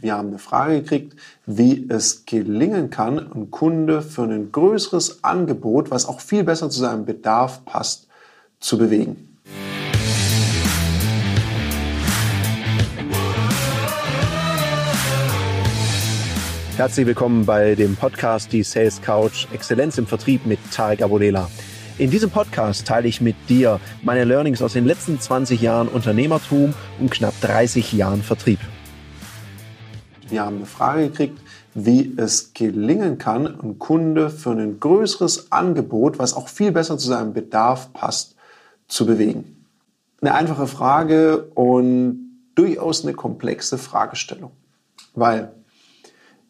Wir haben eine Frage gekriegt, wie es gelingen kann, einen Kunde für ein größeres Angebot, was auch viel besser zu seinem Bedarf passt, zu bewegen. Herzlich willkommen bei dem Podcast Die Sales Couch Exzellenz im Vertrieb mit Tarek Abodela. In diesem Podcast teile ich mit dir meine Learnings aus den letzten 20 Jahren Unternehmertum und knapp 30 Jahren Vertrieb. Wir haben eine Frage gekriegt, wie es gelingen kann, einen Kunde für ein größeres Angebot, was auch viel besser zu seinem Bedarf passt, zu bewegen. Eine einfache Frage und durchaus eine komplexe Fragestellung. Weil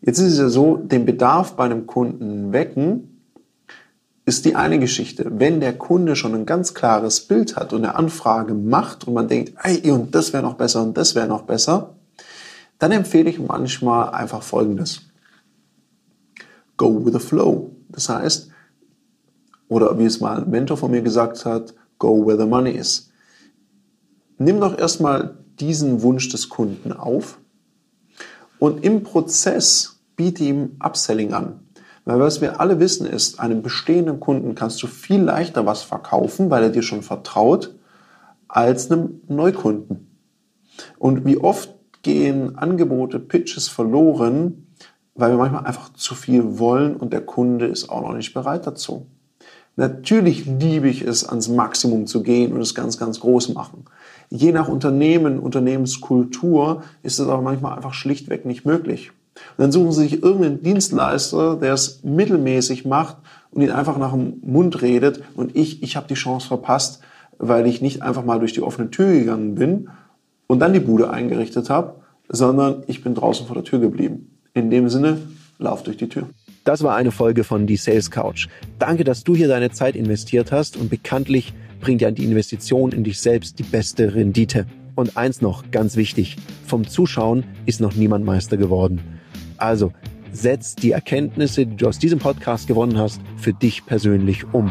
jetzt ist es ja so, den Bedarf bei einem Kunden wecken, ist die eine Geschichte. Wenn der Kunde schon ein ganz klares Bild hat und eine Anfrage macht und man denkt, ey, und das wäre noch besser und das wäre noch besser, dann empfehle ich manchmal einfach Folgendes. Go with the flow. Das heißt, oder wie es mal ein Mentor von mir gesagt hat, go where the money is. Nimm doch erstmal diesen Wunsch des Kunden auf und im Prozess biete ihm Upselling an. Weil was wir alle wissen ist, einem bestehenden Kunden kannst du viel leichter was verkaufen, weil er dir schon vertraut, als einem Neukunden. Und wie oft gehen Angebote, Pitches verloren, weil wir manchmal einfach zu viel wollen und der Kunde ist auch noch nicht bereit dazu. Natürlich liebe ich es, ans Maximum zu gehen und es ganz, ganz groß machen. Je nach Unternehmen, Unternehmenskultur ist es aber manchmal einfach schlichtweg nicht möglich. Und dann suchen sie sich irgendeinen Dienstleister, der es mittelmäßig macht und ihn einfach nach dem Mund redet und ich, ich habe die Chance verpasst, weil ich nicht einfach mal durch die offene Tür gegangen bin und dann die Bude eingerichtet habe, sondern ich bin draußen vor der Tür geblieben. In dem Sinne, lauf durch die Tür. Das war eine Folge von Die Sales Couch. Danke, dass du hier deine Zeit investiert hast und bekanntlich bringt ja die Investition in dich selbst die beste Rendite. Und eins noch, ganz wichtig, vom Zuschauen ist noch niemand Meister geworden. Also, setz die Erkenntnisse, die du aus diesem Podcast gewonnen hast, für dich persönlich um.